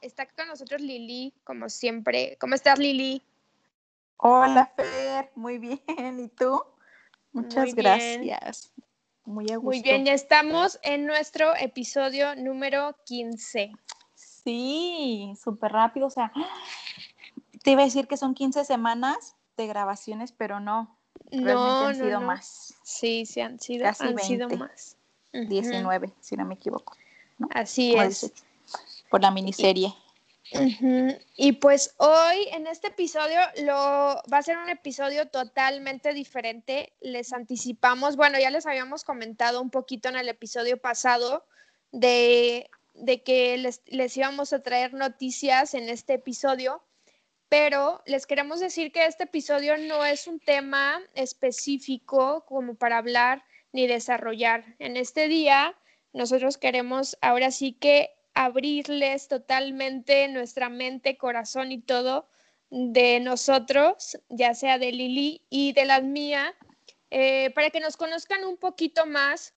está con nosotros Lili, como siempre. ¿Cómo estás, Lili? Hola, Fer. Muy bien. ¿Y tú? Muchas gracias. Muy a gusto. Muy bien, ya estamos en nuestro episodio número 15. Sí, súper rápido. O sea, te iba a decir que son 15 semanas de grabaciones, pero no. No, han sido más. Sí, sí han sido, han sido más. 19, si no me equivoco. Así es. Por la miniserie. Y pues hoy en este episodio lo va a ser un episodio totalmente diferente. Les anticipamos, bueno, ya les habíamos comentado un poquito en el episodio pasado de de que les, les íbamos a traer noticias en este episodio, pero les queremos decir que este episodio no es un tema específico como para hablar ni desarrollar. En este día nosotros queremos ahora sí que abrirles totalmente nuestra mente, corazón y todo de nosotros, ya sea de Lili y de la mía, eh, para que nos conozcan un poquito más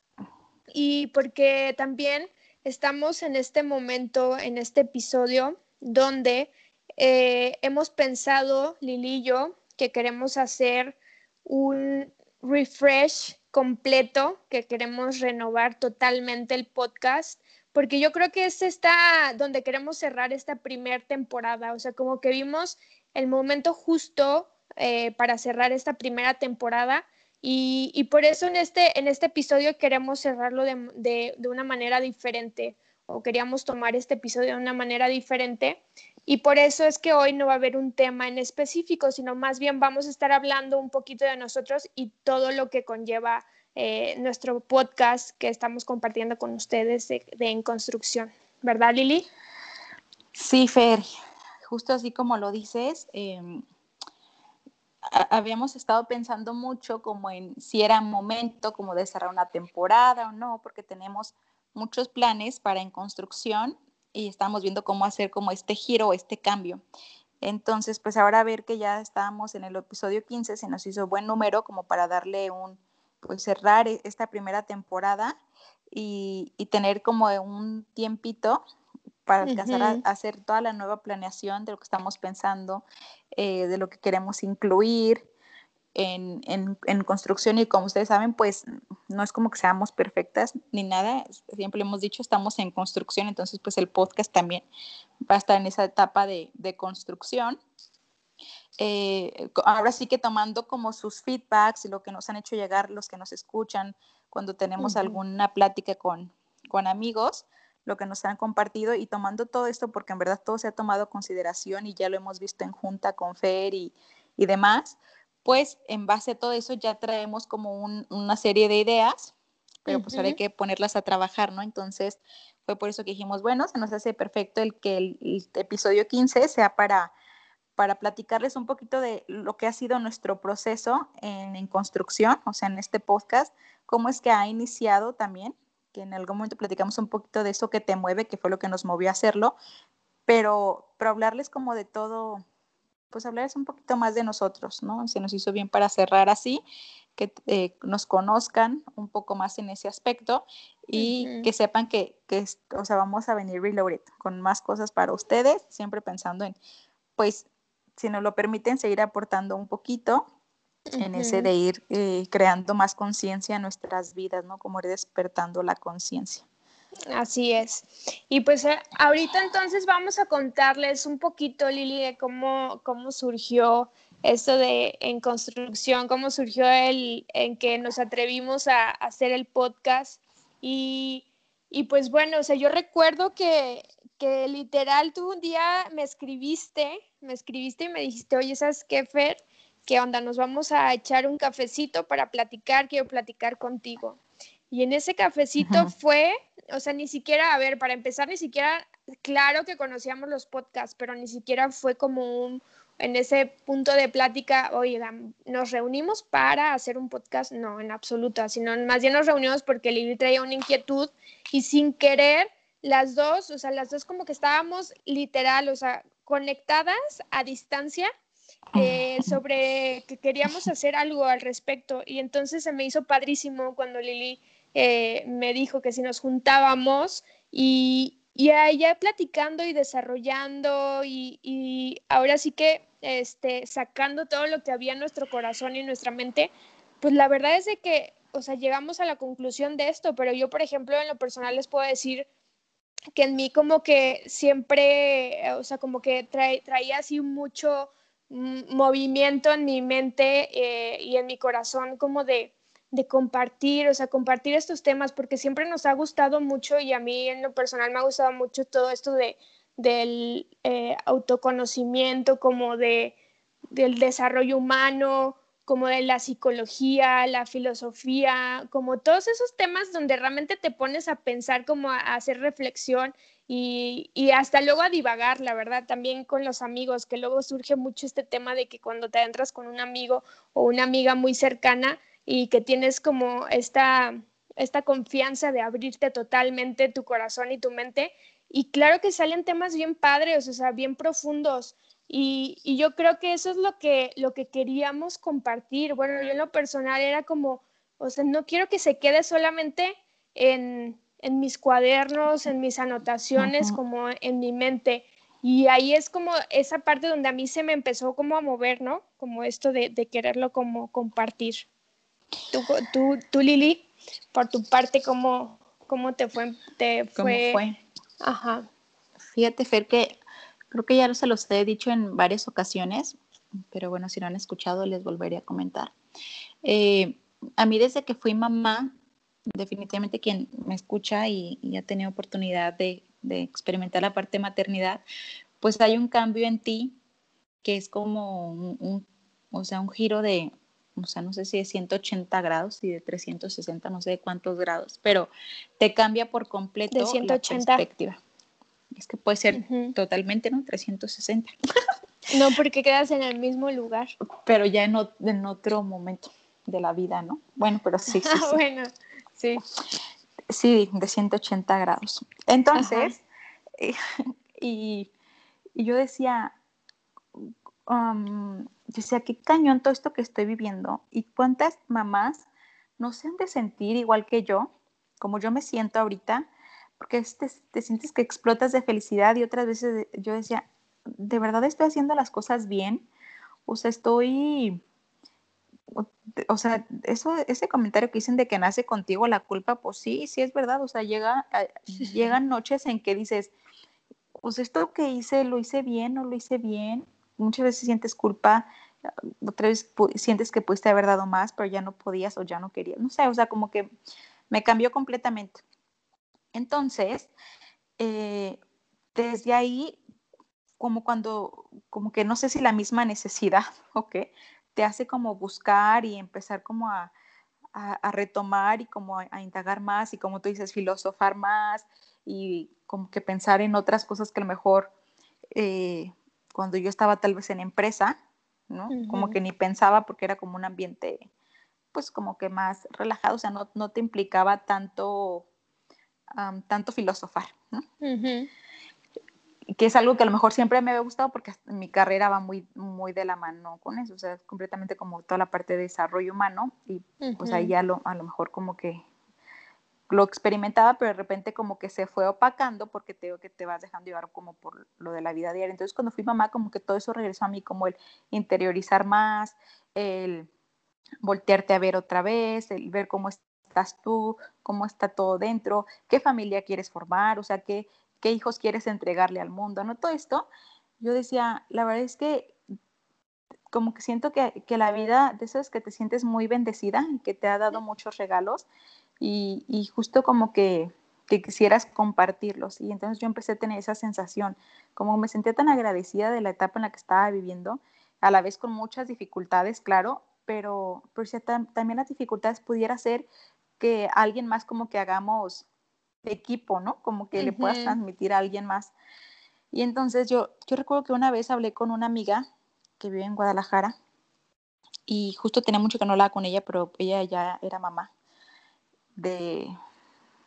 y porque también estamos en este momento, en este episodio, donde eh, hemos pensado, Lili y yo, que queremos hacer un refresh completo, que queremos renovar totalmente el podcast, porque yo creo que este está donde queremos cerrar esta primera temporada, o sea, como que vimos el momento justo eh, para cerrar esta primera temporada y, por eso en este, en este episodio queremos cerrarlo de, una manera diferente o queríamos tomar este episodio de una manera diferente. Y por eso es que hoy no va a haber un tema en específico, sino más bien vamos a estar hablando un poquito de nosotros y todo lo que conlleva eh, nuestro podcast que estamos compartiendo con ustedes de, En Construcción. ¿Verdad, Lili? Sí, Fer, justo así como lo dices. Em, habíamos estado pensando mucho como en si era momento como de cerrar una temporada o no, porque tenemos muchos planes para en construcción y estamos viendo cómo hacer como este giro, este cambio. Entonces, pues ahora ver que ya estábamos en el episodio 15, se nos hizo buen número como para darle un, pues cerrar e, esta primera temporada y, y tener como un tiempito para alcanzar a, hacer toda la nueva planeación de lo que estamos pensando, eh, de lo que queremos incluir en, en, construcción. Y como ustedes saben, pues no es como que seamos perfectas ni nada, siempre hemos dicho, estamos en construcción, entonces pues el podcast también va a estar en esa etapa de, de construcción. Eh, ahora sí que tomando como sus feedbacks y lo que nos han hecho llegar los que nos escuchan cuando tenemos alguna plática con, con amigos, lo que nos han compartido y tomando todo esto, porque en verdad todo se ha tomado consideración y ya lo hemos visto en junta con Fer y, y demás, pues en base a todo eso ya traemos como una serie de ideas, pero pues ahora hay que ponerlas a trabajar, ¿no? Entonces fue por eso que dijimos, bueno, se nos hace perfecto el que el, episodio 15 sea para para platicarles un poquito de lo que ha sido nuestro proceso en, en, construcción, o sea, en este podcast, cómo es que ha iniciado también que en algún momento platicamos un poquito de eso que te mueve, que fue lo que nos movió a hacerlo, pero, pero hablarles como de todo, pues hablarles un poquito más de nosotros, ¿no? Se nos hizo bien para cerrar así, que eh, nos conozcan un poco más en ese aspecto y que sepan que, que, o sea, vamos a venir reloaded con más cosas para ustedes, siempre pensando en, pues, si nos lo permiten, seguir aportando un poquito en ese de ir eh, creando más conciencia en nuestras vidas, ¿no? Como ir despertando la conciencia. Así es. Y pues eh, ahorita entonces vamos a contarles un poquito, Lili, de cómo, cómo surgió esto de en construcción, cómo surgió el en que nos atrevimos a, hacer el podcast. Y, y, pues bueno, o sea, yo recuerdo que, que literal tú un día me escribiste, me escribiste y me dijiste, oye, ¿sabes qué, Fer? ¿qué onda? Nos vamos a echar un cafecito para platicar, quiero platicar contigo. Y en ese cafecito fue, o sea, ni siquiera, a ver, para empezar, ni siquiera, claro que conocíamos los podcasts, pero ni siquiera fue como un, en ese punto de plática, oigan, nos reunimos para hacer un podcast, no, en absoluto, sino más bien nos reunimos porque Lili traía una inquietud y sin querer, las dos, o sea, las dos como que estábamos literal, o sea, conectadas a distancia eh, sobre que queríamos hacer algo al respecto. Y entonces se me hizo padrísimo cuando Lili eh, me dijo que si nos juntábamos y, y allá platicando y desarrollando y, y, ahora sí que este, sacando todo lo que había en nuestro corazón y en nuestra mente, pues la verdad es de que, o sea, llegamos a la conclusión de esto, pero yo, por ejemplo, en lo personal les puedo decir que en mí como que siempre, o sea, como que traía así mucho movimiento en mi mente eh, y en mi corazón como de, de compartir, o sea, compartir estos temas, porque siempre nos ha gustado mucho y a mí en lo personal me ha gustado mucho todo esto de, del eh, autoconocimiento, como de, del desarrollo humano, como de la psicología, la filosofía, como todos esos temas donde realmente te pones a pensar, como a, hacer reflexión y, y, hasta luego a divagar, la verdad, también con los amigos, que luego surge mucho este tema de que cuando te entras con un amigo o una amiga muy cercana, y que tienes como esta, esta confianza de abrirte totalmente tu corazón y tu mente. Y claro que salen temas bien padres, o sea, bien profundos. Y, y, yo creo que eso es lo que, lo que queríamos compartir. Bueno, yo en lo personal era como, o sea, no quiero que se quede solamente en, en mis cuadernos, en mis anotaciones, como en mi mente. Y ahí es como esa parte donde a mí se me empezó como a mover, ¿no? Como esto de, de quererlo como compartir. Tú, tú, tú, Lili, por tu parte, ¿cómo, cómo te fue? Te fue? ¿Cómo fue? Ajá. Fíjate, Fer, que creo que ya se los he dicho en varias ocasiones, pero bueno, si no han escuchado, les volveré a comentar. Eh, a mí desde que fui mamá, definitivamente quien me escucha y, ha tenido oportunidad de, de, experimentar la parte de maternidad, pues hay un cambio en ti que es como un o sea, un giro de, o sea, no sé si de 180 grados y de 360, no sé de cuántos grados, pero te cambia por completo la perspectiva. Es que puede ser totalmente, ¿no? 360. no, porque quedas en el mismo lugar. Pero ya en, en otro momento de la vida, ¿no? Bueno, pero sí, sí, sí. bueno, sí. Sí, de 180 grados. Entonces, y, y, yo decía, um, decía, qué cañón todo esto que estoy viviendo y cuántas mamás no se han de sentir igual que yo, como yo me siento ahorita, porque te, te sientes que explotas de felicidad y otras veces yo decía, ¿de verdad estoy haciendo las cosas bien? O sea, estoy, o sea, eso, ese comentario que dicen de que nace contigo la culpa, pues sí, sí es verdad, o sea, llega, llegan noches en que dices, pues esto que hice, lo hice bien o lo hice bien, muchas veces sientes culpa, otra vez sientes que pudiste haber dado más, pero ya no podías o ya no querías. No sé, o sea, como que me cambió completamente. Entonces, eh, desde ahí, como cuando, como que no sé si la misma necesidad, ¿ok? Te hace como buscar y empezar como a, a, retomar y como a, indagar más y como tú dices, filosofar más y como que pensar en otras cosas que a lo mejor eh, cuando yo estaba tal vez en empresa, ¿no? Como que ni pensaba porque era como un ambiente, pues como que más relajado, o sea, no, no te implicaba tanto, tanto filosofar, ¿no? Que es algo que a lo mejor siempre me había gustado porque mi carrera va muy, muy de la mano con eso, o sea, completamente como toda la parte de desarrollo humano y pues ahí ya lo, a lo mejor como que lo experimentaba, pero de repente como que se fue opacando porque te que te vas dejando llevar como por lo de la vida diaria. Entonces cuando fui mamá como que todo eso regresó a mí como el interiorizar más, el voltearte a ver otra vez, el ver cómo estás tú, cómo está todo dentro, qué familia quieres formar, o sea, qué, qué hijos quieres entregarle al mundo, ¿no? Todo esto, yo decía, la verdad es que como que siento que, que la vida de eso es que te sientes muy bendecida que te ha dado muchos regalos y, justo como que, quisieras compartirlos. Y entonces yo empecé a tener esa sensación, como me sentía tan agradecida de la etapa en la que estaba viviendo, a la vez con muchas dificultades, claro, pero, pero también las dificultades pudiera ser que alguien más como que hagamos equipo, ¿no? Como que le puedas transmitir a alguien más. Y entonces yo, yo recuerdo que una vez hablé con una amiga que vive en Guadalajara y justo tenía mucho que no hablaba con ella, pero ella ya era mamá de,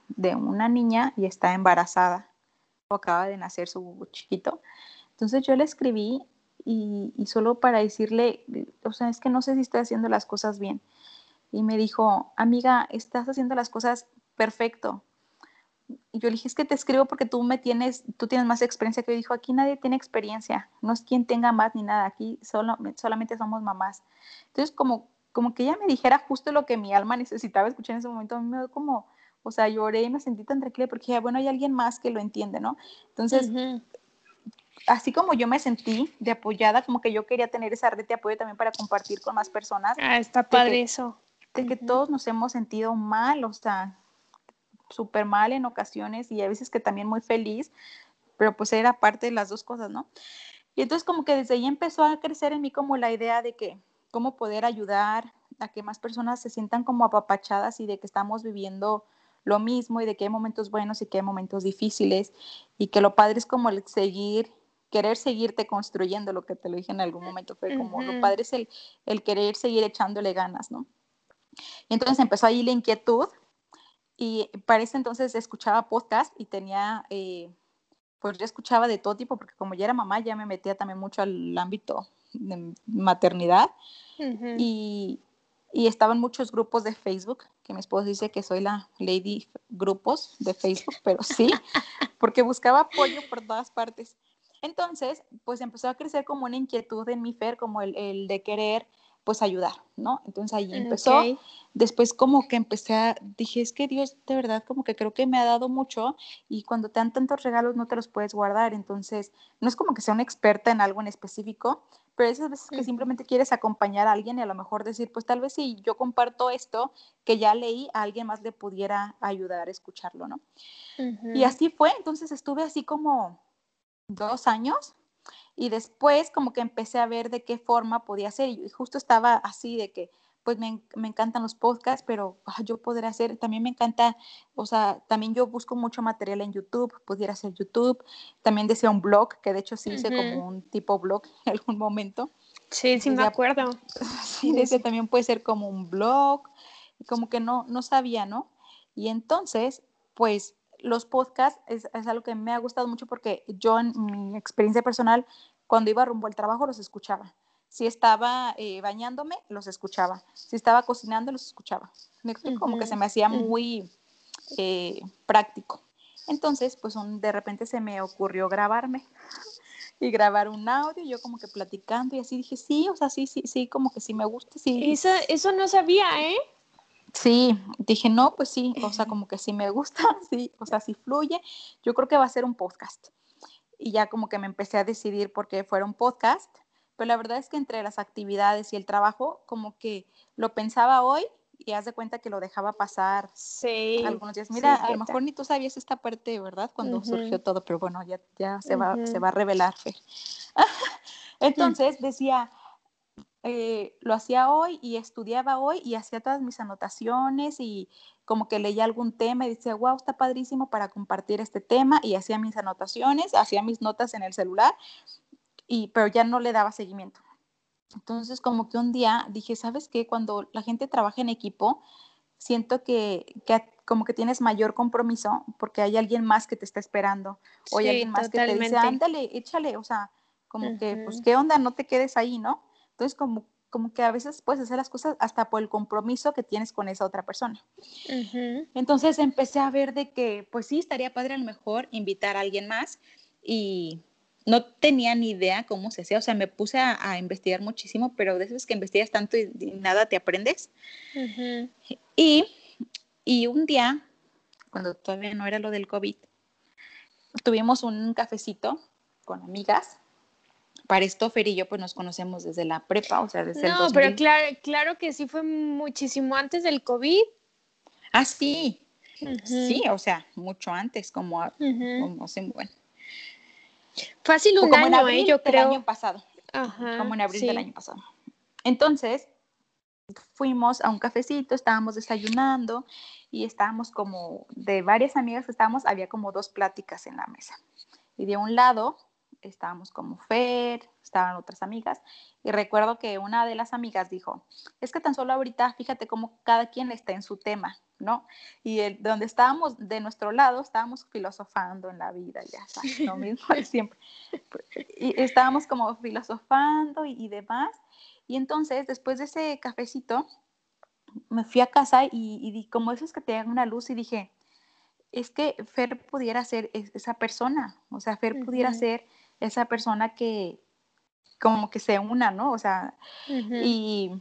de una niña y está embarazada o acaba de nacer su chiquito. Entonces yo le escribí y, y, solo para decirle, o sea, es que no sé si estoy haciendo las cosas bien. Y me dijo, amiga, estás haciendo las cosas perfecto. Y yo le dije, es que te escribo porque tú me tienes, tú tienes más experiencia que yo. Dijo, aquí nadie tiene experiencia, no es quien tenga más ni nada, aquí solo, solamente somos mamás. Entonces, como, como que ella me dijera justo lo que mi alma necesitaba escuchar en ese momento, a mí me dio como, o sea, lloré y me sentí tan tranquila porque dije, bueno, hay alguien más que lo entiende, ¿no? Entonces, así como yo me sentí de apoyada, como que yo quería tener esa red de apoyo también para compartir con más personas. Ah, está padre eso. De que todos nos hemos sentido mal, o sea, súper mal en ocasiones y a veces que también muy feliz, pero pues era parte de las dos cosas, ¿no? Y entonces como que desde ahí empezó a crecer en mí como la idea de que cómo poder ayudar a que más personas se sientan como apapachadas y de que estamos viviendo lo mismo y de que hay momentos buenos y que hay momentos difíciles y que lo padre es como el seguir querer seguirte construyendo, lo que te lo dije en algún momento, fue como lo padre es el, el querer seguir echándole ganas, ¿no? Y entonces empezó ahí la inquietud y para ese entonces escuchaba podcast y tenía, eh, pues yo escuchaba de todo tipo, porque como ya era mamá, ya me metía también mucho al ámbito de maternidad. y, y estaban muchos grupos de Facebook, que mi esposo dice que soy la lady grupos de Facebook, pero sí, porque buscaba apoyo por todas partes. Entonces, pues empezó a crecer como una inquietud en mi Fer, como el, el de querer pues ayudar, ¿no? Entonces ahí empezó. Después como que empecé a, dije, es que Dios de verdad como que creo que me ha dado mucho y cuando te dan tantos regalos no te los puedes guardar. Entonces, no es como que sea una experta en algo en específico, pero esas veces que simplemente quieres acompañar a alguien y a lo mejor decir, pues tal vez si yo comparto esto que ya leí, a alguien más le pudiera ayudar a escucharlo, ¿no? Y así fue, entonces estuve así como dos años y después como que empecé a ver de qué forma podía hacer y justo estaba así de que pues me, me encantan los podcasts, pero ah, yo podría hacer, también me encanta, o sea, también yo busco mucho material en YouTube, pudiera hacer YouTube, también decía un blog, que de hecho sí hice como un tipo blog en algún momento. Sí, sí me acuerdo. Sí, ese también puede ser como un blog, como que no, no sabía, ¿no? Y entonces, pues los podcasts es, es, algo que me ha gustado mucho porque yo en mi experiencia personal, cuando iba rumbo al trabajo, los escuchaba. Si estaba eh, bañándome, los escuchaba. Si estaba cocinando, los escuchaba. Me explico, como que se me hacía muy eh, práctico. Entonces, pues un, de repente se me ocurrió grabarme y grabar un audio, yo como que platicando y así dije, sí, o sea, sí, sí, sí, como que sí me gusta, sí. Eso, eso no sabía, ¿eh? Sí, dije, no, pues sí, o sea, como que sí me gusta, sí, o sea, sí fluye. Yo creo que va a ser un podcast. Y ya como que me empecé a decidir por qué fuera un podcast, pero la verdad es que entre las actividades y el trabajo, como que lo pensaba hoy y haz de cuenta que lo dejaba pasar sí, algunos días. Mira, a lo mejor ni tú sabías esta parte, ¿verdad? Cuando surgió todo, pero bueno, ya, ya se, va, se va a revelar, Fer. Entonces decía, eh, lo hacía hoy y estudiaba hoy y hacía todas mis anotaciones y como que leía algún tema y decía, wow, está padrísimo para compartir este tema y hacía mis anotaciones, hacía mis notas en el celular, y, pero ya no le daba seguimiento. Entonces como que un día dije, ¿sabes qué? Cuando la gente trabaja en equipo, siento que, que como que tienes mayor compromiso porque hay alguien más que te está esperando o hay alguien más que te dice, ándale, échale, o sea, como que, pues, ¿qué onda? No te quedes ahí, ¿no? Entonces, como, como que a veces puedes hacer las cosas hasta por el compromiso que tienes con esa otra persona. Entonces empecé a ver de que, pues sí, estaría padre a lo mejor invitar a alguien más y no tenía ni idea cómo se hacía, o sea, me puse a, investigar muchísimo, pero de veces que investigas tanto y, nada te aprendes. y, y un día, cuando todavía no era lo del COVID, tuvimos un cafecito con amigas para esto Fer y yo pues nos conocemos desde la prepa, o sea, desde no, el No, pero claro, claro que sí fue muchísimo antes del COVID. Ah, sí. Sí, o sea, mucho antes, como, como bueno. Fácil un como año, en abril ¿eh? yo creo. año pasado. Ajá, como en abril del año pasado. Entonces, fuimos a un cafecito, estábamos desayunando y estábamos como de varias amigas que estábamos, había como dos pláticas en la mesa. Y de un lado estábamos como Fer, estaban otras amigas, y recuerdo que una de las amigas dijo, es que tan solo ahorita, fíjate cómo cada quien está en su tema, ¿no? Y el, donde estábamos de nuestro lado, estábamos filosofando en la vida, ya sabes, lo mismo de siempre. Y estábamos como filosofando y, demás. Y entonces, después de ese cafecito, me fui a casa y, y como esos que te dan una luz y dije, es que Fer pudiera ser esa persona, o sea, Fer pudiera ser esa persona que como que se una, ¿no? O sea, y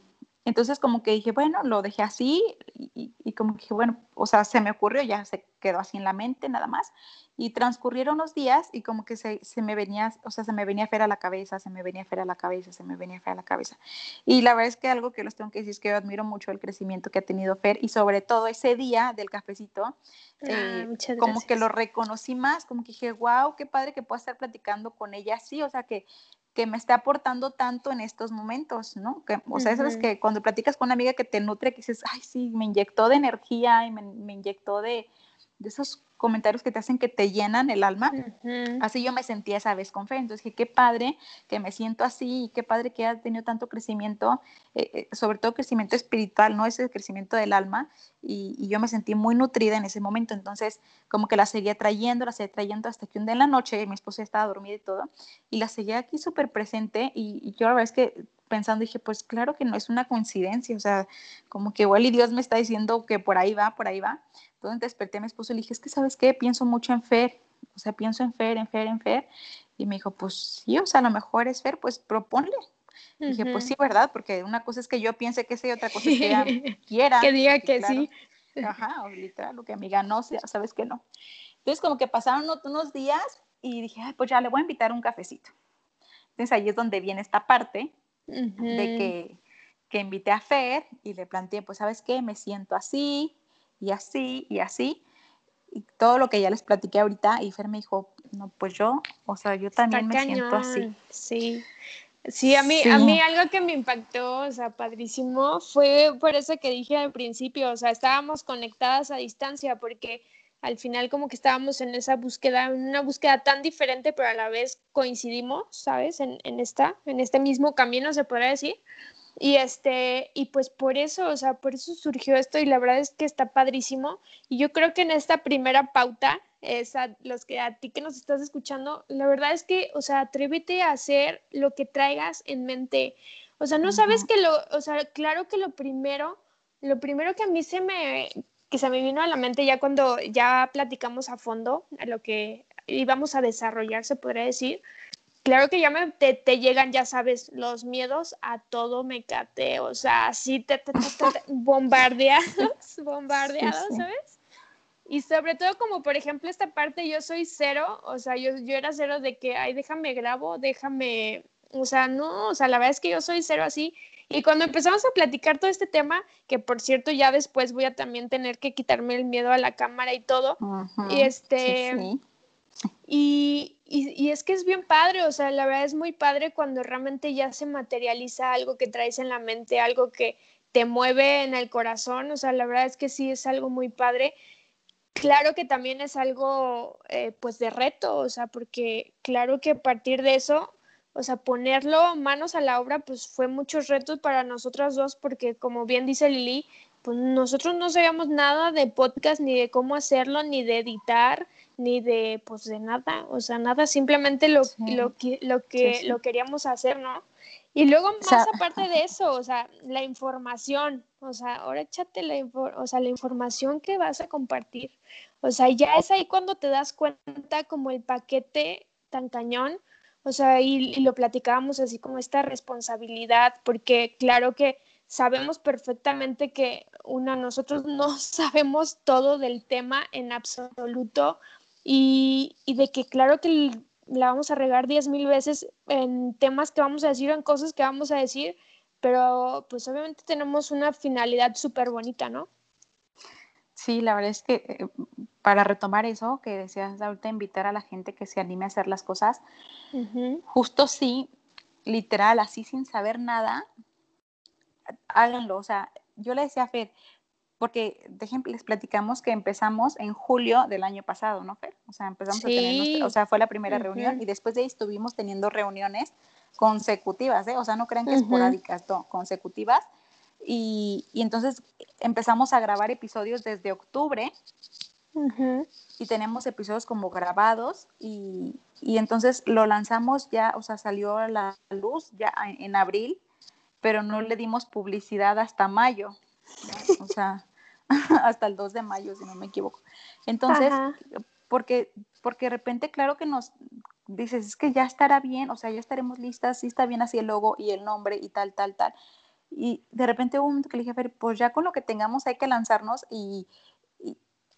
entonces como que dije, bueno, lo dejé así y, y, como que bueno, o sea, se me ocurrió, ya se quedó así en la mente nada más. Y transcurrieron los días y como que se, se me venía, o sea, se me venía Fer a la cabeza, se me venía Fer a la cabeza, se me venía Fer a la cabeza. Y la verdad es que algo que los tengo que decir es que yo admiro mucho el crecimiento que ha tenido Fer y sobre todo ese día del cafecito, ah, eh, como que lo reconocí más, como que dije, wow, qué padre que pueda estar platicando con ella así, o sea, que que me está aportando tanto en estos momentos, ¿no? Que, o sea, sabes que cuando platicas con una amiga que te nutre, que dices, ay, sí, me inyectó de energía y me, me inyectó de, de esos comentarios que te hacen que te llenan el alma. Así yo me sentía esa vez con fe. Entonces dije, qué padre que me siento así y qué padre que ha tenido tanto crecimiento, eh, eh, sobre todo crecimiento espiritual, ¿no? Ese crecimiento del alma. Y, yo me sentí muy nutrida en ese momento. Entonces, como que la seguía trayendo, la seguía trayendo hasta que un día en la noche, mi esposa estaba dormida y todo, y la seguía aquí súper presente. Y, y yo la verdad es que pensando, dije, pues claro que no es una coincidencia, o sea, como que igual y Dios me está diciendo que por ahí va, por ahí va. Entonces desperté a mi esposo y le dije, es que, ¿sabes qué? Pienso mucho en Fer, o sea, pienso en Fer, en Fer, en Fer. Y me dijo, pues sí, o sea, a lo mejor es Fer, pues proponle. Dije, pues sí, ¿verdad? Porque una cosa es que yo piense que sí, y otra cosa es que ella quiera. que diga que sí. Ajá, o literal, lo que amiga no, sabes que no. Entonces, como que pasaron unos días y dije, Ay, pues ya le voy a invitar un cafecito. Entonces ahí es donde viene esta parte de que, que invité a Fer y le planteé, pues, ¿sabes qué? Me siento así y así y así. Y todo lo que ya les platiqué ahorita, y Fer me dijo, no, pues yo, o sea, yo también me siento así. Sí. Sí, a mí, a mí algo que me impactó, o sea, padrísimo, fue por eso que dije al principio, o sea, estábamos conectadas a distancia, porque al final como que estábamos en esa búsqueda, en una búsqueda tan diferente, pero a la vez coincidimos, ¿sabes? En, en, esta, en este mismo camino, se podría decir. Y este, y pues por eso, o sea, por eso surgió esto y la verdad es que está padrísimo. Y yo creo que en esta primera pauta, es a los que a ti que nos estás escuchando, la verdad es que, o sea, atrévete a hacer lo que traigas en mente. O sea, no sabes que lo, o sea, claro que lo primero, lo primero que a mí se me, que se me vino a la mente ya cuando ya platicamos a fondo a lo que íbamos a desarrollar, se podría decir. Claro que ya me, te, llegan, ya sabes, los miedos a todo mecate, o sea, así te, te, bombardeados, bombardeados, ¿sabes? Y sobre todo como, por ejemplo, esta parte, yo soy cero, o sea, yo, yo era cero de que, ay, déjame grabo, déjame, o sea, no, o sea, la verdad es que yo soy cero así, y cuando empezamos a platicar todo este tema, que por cierto ya después voy a también tener que quitarme el miedo a la cámara y todo, y este... Y, y, es que es bien padre, o sea, la verdad es muy padre cuando realmente ya se materializa algo que traes en la mente, algo que te mueve en el corazón, o sea, la verdad es que sí es algo muy padre. Claro que también es algo eh, pues de reto, o sea, porque claro que a partir de eso o sea, ponerlo manos a la obra, pues fue muchos retos para nosotras dos, porque como bien dice Lili, pues nosotros no sabíamos nada de podcast, ni de cómo hacerlo, ni de editar, ni de, pues de nada, o sea, nada, simplemente lo, lo, lo que lo queríamos hacer, ¿no? Y luego más aparte de eso, o sea, la información, o sea, ahora échate la, o sea, la información que vas a compartir. O sea, ya es ahí cuando te das cuenta como el paquete tan cañón. O sea, y, lo platicábamos así como esta responsabilidad, porque claro que sabemos perfectamente que una, nosotros no sabemos todo del tema en absoluto y, y de que claro que la vamos a regar diez mil veces en temas que vamos a decir, en cosas que vamos a decir, pero pues obviamente tenemos una finalidad súper bonita, ¿no? Sí, la verdad es que eh, para retomar eso que decías ahorita, invitar a la gente que se anime a hacer las cosas, justo sí, literal, así sin saber nada, háganlo. O sea, yo le decía a Fer, porque de ejemplo les platicamos que empezamos en julio del año pasado, ¿no, Fer? O sea, empezamos a tener, o sea, fue la primera reunión y después de ahí estuvimos teniendo reuniones consecutivas, ¿eh? O sea, no crean que esporádicas, no, consecutivas. Y, y, entonces empezamos a grabar episodios desde octubre y tenemos episodios como grabados y, y, entonces lo lanzamos ya, o sea, salió a la luz ya en abril, pero no le dimos publicidad hasta mayo. O sea, hasta el 2 de mayo, si no me equivoco. Entonces, porque, porque de repente, claro que nos dices, es que ya estará bien, o sea, ya estaremos listas, sí está bien así el logo y el nombre y tal, tal, tal. Y de repente hubo un momento que le dije, pues ya con lo que tengamos hay que lanzarnos y,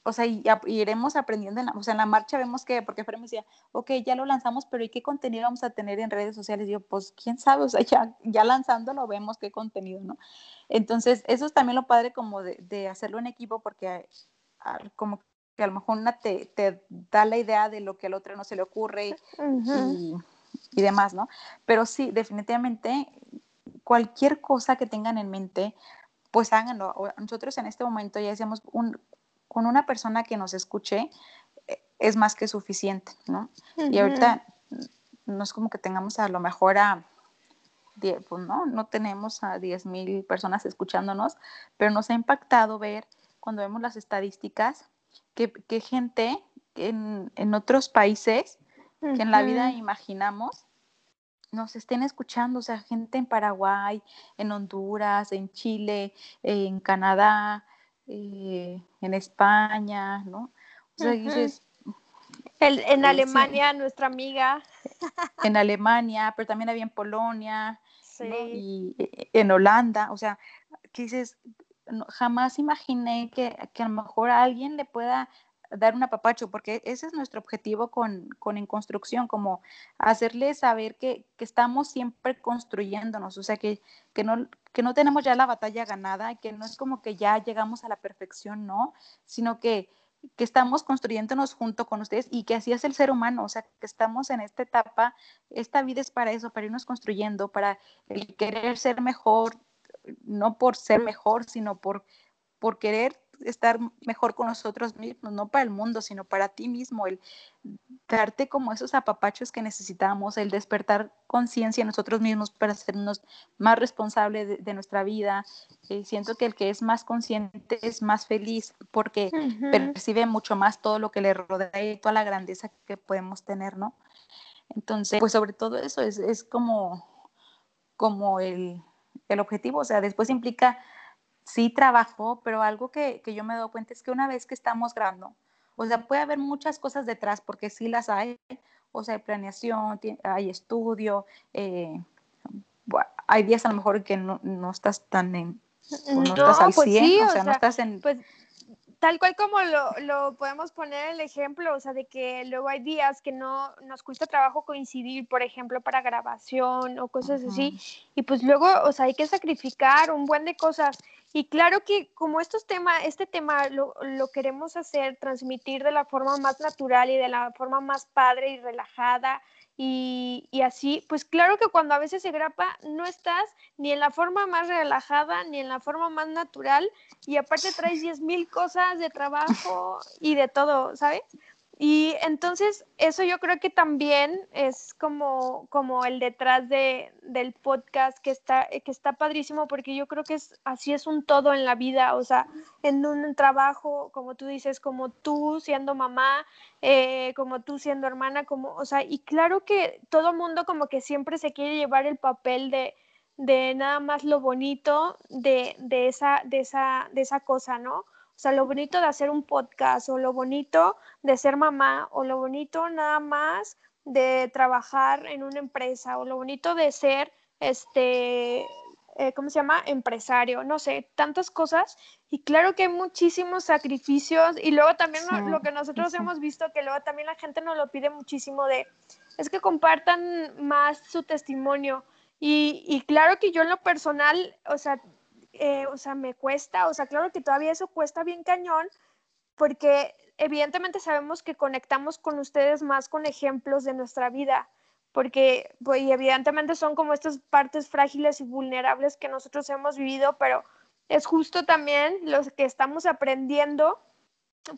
o sea, y, iremos aprendiendo, en la, o sea, en la marcha vemos que, porque Fer me decía, ok, ya lo lanzamos, pero ¿y qué contenido vamos a tener en redes sociales? Y yo, pues, quién sabe, o sea, ya, ya lanzándolo vemos qué contenido, ¿no? Entonces, eso es también lo padre como de, de hacerlo en equipo, porque ah, como que a lo mejor una te, te, da la idea de lo que al otro no se le ocurre y, y demás, ¿no? Pero sí, definitivamente, cualquier cosa que tengan en mente, pues háganlo. Nosotros en este momento ya hacemos un, con una persona que nos escuche eh, es más que suficiente, ¿no? Y ahorita no es como que tengamos a lo mejor a, pues no, no tenemos a 10 mil personas escuchándonos, pero nos ha impactado ver cuando vemos las estadísticas que, que gente en, en, otros países que en la vida imaginamos nos estén escuchando, o sea, gente en Paraguay, en Honduras, en Chile, en Canadá, eh, en España, ¿no? O sea, en Alemania, nuestra amiga. En Alemania, pero también había en Polonia, y eh, en Holanda, o sea, que dices, jamás imaginé que, que, a lo mejor a alguien le pueda dar un apapacho, porque ese es nuestro objetivo con, con En Construcción, como hacerle saber que, que, estamos siempre construyéndonos, o sea, que, que, no, que no tenemos ya la batalla ganada, que no es como que ya llegamos a la perfección, no, sino que, que estamos construyéndonos junto con ustedes y que así es el ser humano, o sea, que estamos en esta etapa, esta vida es para eso, para irnos construyendo, para el querer ser mejor, no por ser mejor, sino por, por querer estar mejor con nosotros mismos, no para el mundo, sino para ti mismo, el darte como esos apapachos que necesitamos, el despertar conciencia en nosotros mismos para hacernos más responsables de, nuestra vida. Eh, siento que el que es más consciente es más feliz porque percibe mucho más todo lo que le rodea y toda la grandeza que podemos tener, ¿no? Entonces, pues sobre todo eso es, es como, como el, el objetivo, o sea, después implica sí trabajo, pero algo que, que, yo me doy cuenta es que una vez que estamos grabando, o sea, puede haber muchas cosas detrás, porque sí las hay, o sea, hay planeación, hay estudio, eh, hay días a lo mejor que no, no estás tan en, no, estás al 100, pues sí, o, sea, no estás en... Pues tal cual como lo, lo, podemos poner el ejemplo, o sea, de que luego hay días que no nos cuesta trabajo coincidir, por ejemplo, para grabación o cosas así, y pues luego, o sea, hay que sacrificar un buen de cosas. Y claro que como estos temas, este tema lo, lo queremos hacer, transmitir de la forma más natural y de la forma más padre y relajada, y, y, así, pues claro que cuando a veces se grapa no estás ni en la forma más relajada ni en la forma más natural y aparte traes diez mil cosas de trabajo y de todo, ¿sabes? Y entonces eso yo creo que también es como, como el detrás de, del podcast que está, que está padrísimo porque yo creo que es, así es un todo en la vida, o sea, en un trabajo, como tú dices, como tú siendo mamá, eh, como tú siendo hermana, como, o sea, y claro que todo mundo como que siempre se quiere llevar el papel de, de nada más lo bonito de, de, esa, de, esa, de esa cosa, ¿no? O sea, lo bonito de hacer un podcast o lo bonito de ser mamá o lo bonito nada más de trabajar en una empresa o lo bonito de ser, este, eh, ¿cómo se llama? Empresario, no sé, tantas cosas. Y claro que hay muchísimos sacrificios y luego también lo, que nosotros hemos visto, que luego también la gente nos lo pide muchísimo de, es que compartan más su testimonio. Y, y claro que yo en lo personal, o sea, eh, o sea, me cuesta, o sea, claro que todavía eso cuesta bien cañón, porque evidentemente sabemos que conectamos con ustedes más con ejemplos de nuestra vida, porque pues, evidentemente son como estas partes frágiles y vulnerables que nosotros hemos vivido, pero es justo también lo que estamos aprendiendo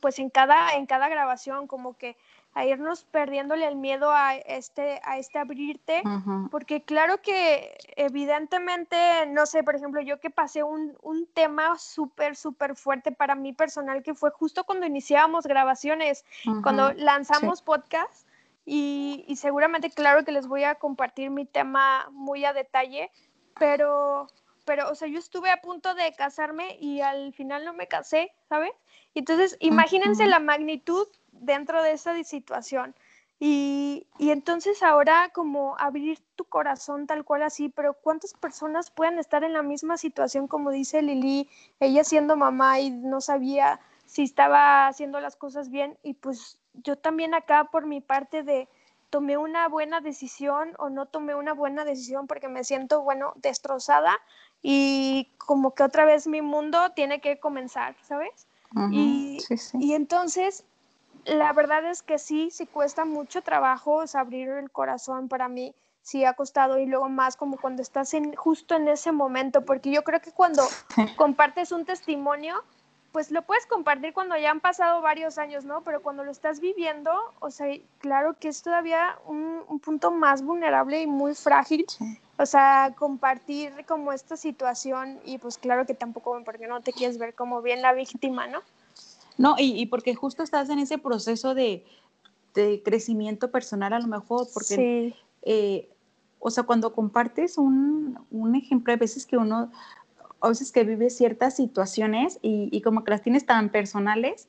pues en cada, en cada grabación, como que a irnos perdiéndole el miedo a este, a este abrirte, porque claro que evidentemente, no sé, por ejemplo, yo que pasé un, un tema súper, súper fuerte para mí personal, que fue justo cuando iniciábamos grabaciones, cuando lanzamos podcast, y, y seguramente, claro que les voy a compartir mi tema muy a detalle, pero pero, o sea, yo estuve a punto de casarme y al final no me casé, ¿sabes? Entonces, imagínense la magnitud dentro de esa situación. Y, y, entonces ahora como abrir tu corazón tal cual así, pero ¿cuántas personas pueden estar en la misma situación como dice Lili, ella siendo mamá y no sabía si estaba haciendo las cosas bien? Y pues yo también acá por mi parte de tomé una buena decisión o no tomé una buena decisión porque me siento, bueno, destrozada y como que otra vez mi mundo tiene que comenzar, ¿sabes? y, y entonces la verdad es que sí, sí cuesta mucho trabajo abrir el corazón para mí, sí ha costado y luego más como cuando estás en, justo en ese momento, porque yo creo que cuando compartes un testimonio, pues lo puedes compartir cuando ya han pasado varios años, ¿no? Pero cuando lo estás viviendo, o sea, claro que es todavía un, un punto más vulnerable y muy frágil. O sea, compartir como esta situación y pues claro que tampoco, porque no te quieres ver como bien la víctima, ¿no? No, y, porque justo estás en ese proceso de, crecimiento personal a lo mejor, porque, eh, o sea, cuando compartes un, ejemplo, a veces que uno, a veces que vive ciertas situaciones y, como que las tienes tan personales,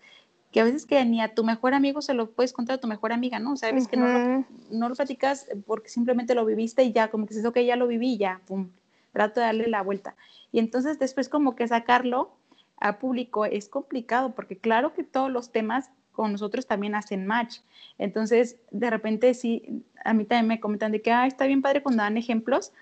que a veces que ni a tu mejor amigo se lo puedes contar a tu mejor amiga, ¿no? O sea, que no lo, no lo platicas porque simplemente lo viviste y ya, como que dices, ok, ya lo viví, ya, pum, trato de darle la vuelta. Y entonces después como que sacarlo a público es complicado porque claro que todos los temas con nosotros también hacen match. Entonces, de repente sí, a mí también me comentan de que, ah, está bien padre cuando dan ejemplos.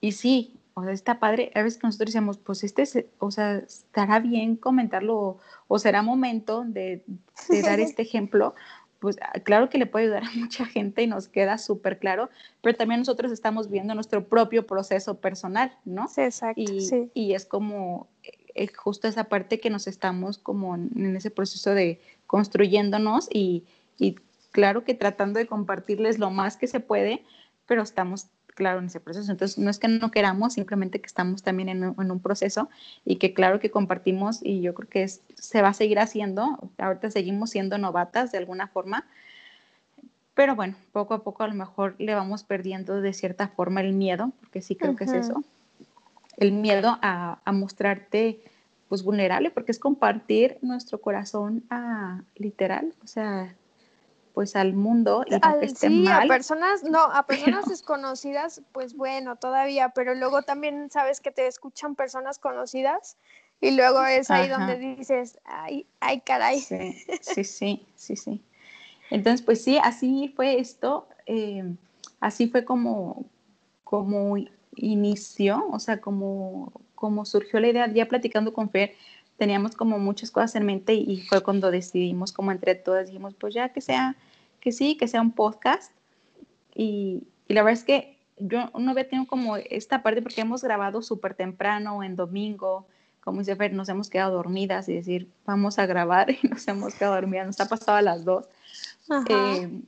Y sí, o sea, está padre. A veces que nosotros decimos, pues este, o sea, estará bien comentarlo o, será momento de, de dar este ejemplo. Pues ah, claro que le puede ayudar a mucha gente y nos queda súper claro, pero también nosotros estamos viendo nuestro propio proceso personal, ¿no? Sí, exacto. Y, y es como, justo esa parte que nos estamos como en, ese proceso de construyéndonos y, claro que tratando de compartirles lo más que se puede, pero estamos claro en ese proceso. Entonces, no es que no queramos, simplemente que estamos también en un, proceso y que claro que compartimos y yo creo que se va a seguir haciendo. Ahorita seguimos siendo novatas de alguna forma, pero bueno, poco a poco a lo mejor le vamos perdiendo de cierta forma el miedo, porque sí creo que es eso el miedo a, mostrarte pues vulnerable, porque es compartir nuestro corazón a literal, o sea, pues al mundo y que esté sí, a personas, no, a personas desconocidas, pues bueno, todavía, pero luego también sabes que te escuchan personas conocidas y luego es ahí donde dices, ay, ay, caray. Sí, sí, sí, sí, sí. Entonces, pues sí, así fue esto, eh, así fue como, como inició, o sea, como, como surgió la idea, ya platicando con Fer, teníamos como muchas cosas en mente y fue cuando decidimos como entre todas, dijimos, pues ya que sea, que sí, que sea un podcast. Y, y la verdad es que yo no había tenido como esta parte porque hemos grabado súper temprano, en domingo, como dice Fer, nos hemos quedado dormidas y decir, vamos a grabar y nos hemos quedado dormidas, nos ha pasado a las dos. Eh,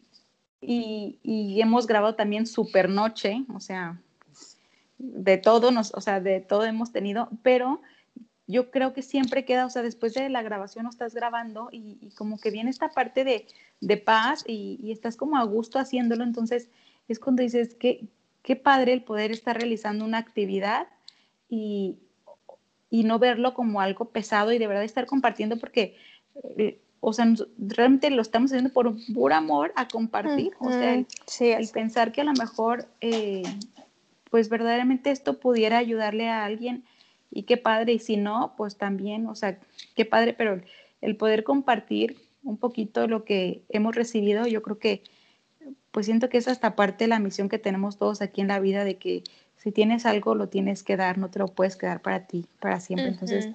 y, y, hemos grabado también súper noche, o sea, de todo, nos, o sea, de todo hemos tenido, pero yo creo que siempre queda, o sea, después de la grabación no estás grabando y, como que viene esta parte de, de paz y, estás como a gusto haciéndolo, entonces es cuando dices que qué padre el poder estar realizando una actividad y, y no verlo como algo pesado y de verdad estar compartiendo porque, eh, o sea, realmente lo estamos haciendo por puro amor a compartir, o sea, el, el, pensar que a lo mejor eh, pues verdaderamente esto pudiera ayudarle a alguien y qué padre, y si no, pues también, o sea, qué padre, pero el poder compartir un poquito lo que hemos recibido, yo creo que, pues siento que es hasta parte de la misión que tenemos todos aquí en la vida, de que si tienes algo, lo tienes que dar, no te lo puedes quedar para ti, para siempre. Entonces,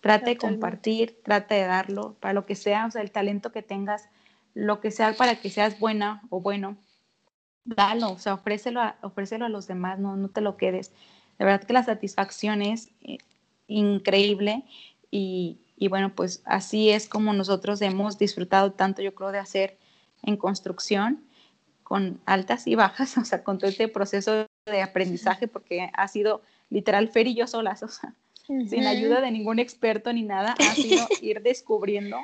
trata de compartir, trata de darlo, para lo que sea, o sea, el talento que tengas, lo que sea para que seas buena o bueno, dalo, o sea, ofrécelo a, ofrécelo a los demás, no, no te lo quedes. De verdad que las satisfacciones, eh, increíble y, y bueno, pues así es como nosotros hemos disfrutado tanto, yo creo, de hacer en construcción con altas y bajas, o sea, con todo este proceso de aprendizaje, porque ha sido literal Fer y yo solas, o sea, sin ayuda de ningún experto ni nada, ha sido ir descubriendo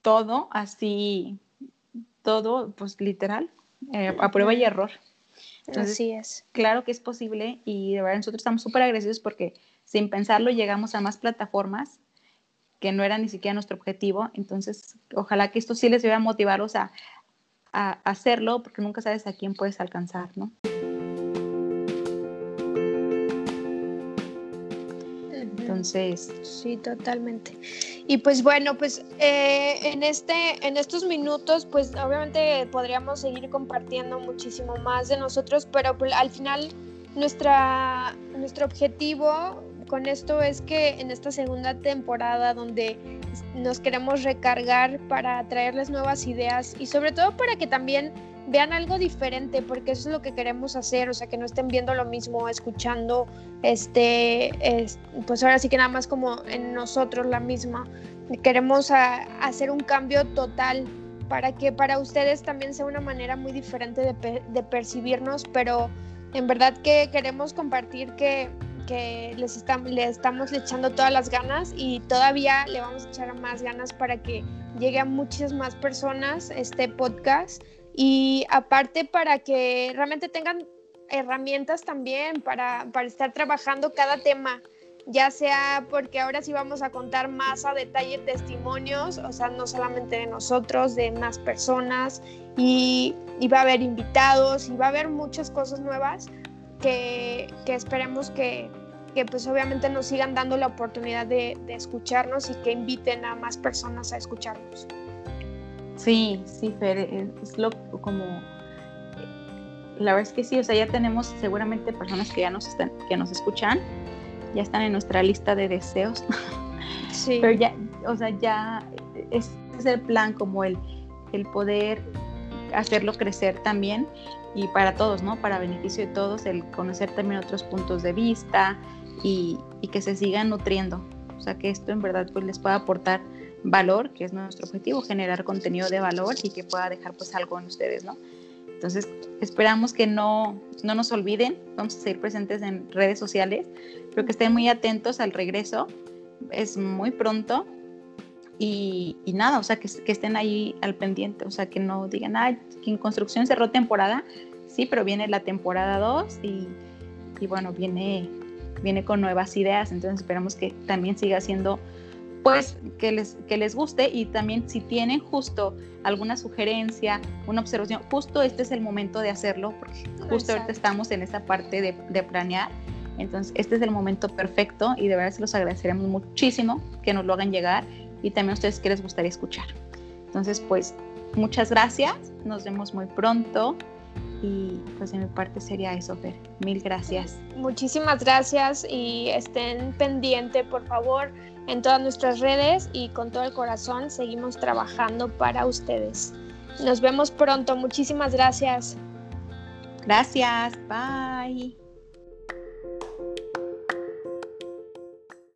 todo así, todo, pues literal, eh, a prueba y error. así es. Claro que es posible y de verdad nosotros estamos súper agradecidos porque sin pensarlo llegamos a más plataformas que no era ni siquiera nuestro objetivo. Entonces, ojalá que esto sí les vaya a motivarlos a, a hacerlo porque nunca sabes a quién puedes alcanzar, ¿no? Entonces. Sí, totalmente. Y pues bueno, pues eh, en, este, en estos minutos, pues obviamente podríamos seguir compartiendo muchísimo más de nosotros, pero pues, al final nuestra, nuestro objetivo con esto es que en esta segunda temporada donde nos queremos recargar para traerles nuevas ideas y sobre todo para que también vean algo diferente, porque eso es lo que queremos hacer, o sea, que no estén viendo lo mismo, escuchando, este, pues ahora sí que nada más como en nosotros la misma. Queremos hacer un cambio total para que para ustedes también sea una manera muy diferente de, de percibirnos, pero en verdad que queremos compartir que que les estamos, le estamos echando todas las ganas y todavía le vamos a echar más ganas para que llegue a muchas más personas este podcast y aparte para que realmente tengan herramientas también para, para estar trabajando cada tema ya sea porque ahora sí vamos a contar más a detalle testimonios, o sea, no solamente de nosotros, de más personas, y, y va a haber invitados, y va a haber muchas cosas nuevas que, esperemos que, pues obviamente nos sigan dando la oportunidad de, escucharnos y que inviten a más personas a escucharnos. Sí, sí, Fer, es lo como la verdad es que sí, o sea, ya tenemos seguramente personas que ya nos están, que nos escuchan, ya están en nuestra lista de deseos. Sí. Pero ya, o sea, ya es, es el plan como el, el poder hacerlo crecer también y para todos, ¿no? Para beneficio de todos, el conocer también otros puntos de vista y, que se sigan nutriendo. O sea, que esto en verdad pues les pueda aportar valor, que es nuestro objetivo, generar contenido de valor y que pueda dejar pues algo en ustedes, ¿no? Entonces, esperamos que no, no nos olviden, vamos a seguir presentes en redes sociales, pero que estén muy atentos al regreso, es muy pronto, y, nada, o sea, que, estén ahí al pendiente, o sea, que no digan, ay, que en construcción cerró temporada, sí, pero viene la temporada 2 y, bueno, viene, viene con nuevas ideas, entonces esperamos que también siga siendo, pues, que les, que les guste y también si tienen justo alguna sugerencia, una observación, justo este es el momento de hacerlo, porque justo ahorita estamos en esa parte de, de planear. Entonces, este es el momento perfecto y de verdad se los agradeceremos muchísimo que nos lo hagan llegar y también a ustedes que les gustaría escuchar. Entonces, pues muchas gracias, nos vemos muy pronto y pues de mi parte sería eso, Fer. Mil gracias. Muchísimas gracias y estén pendientes, por favor, en todas nuestras redes y con todo el corazón seguimos trabajando para ustedes. Nos vemos pronto, muchísimas gracias. Gracias, bye.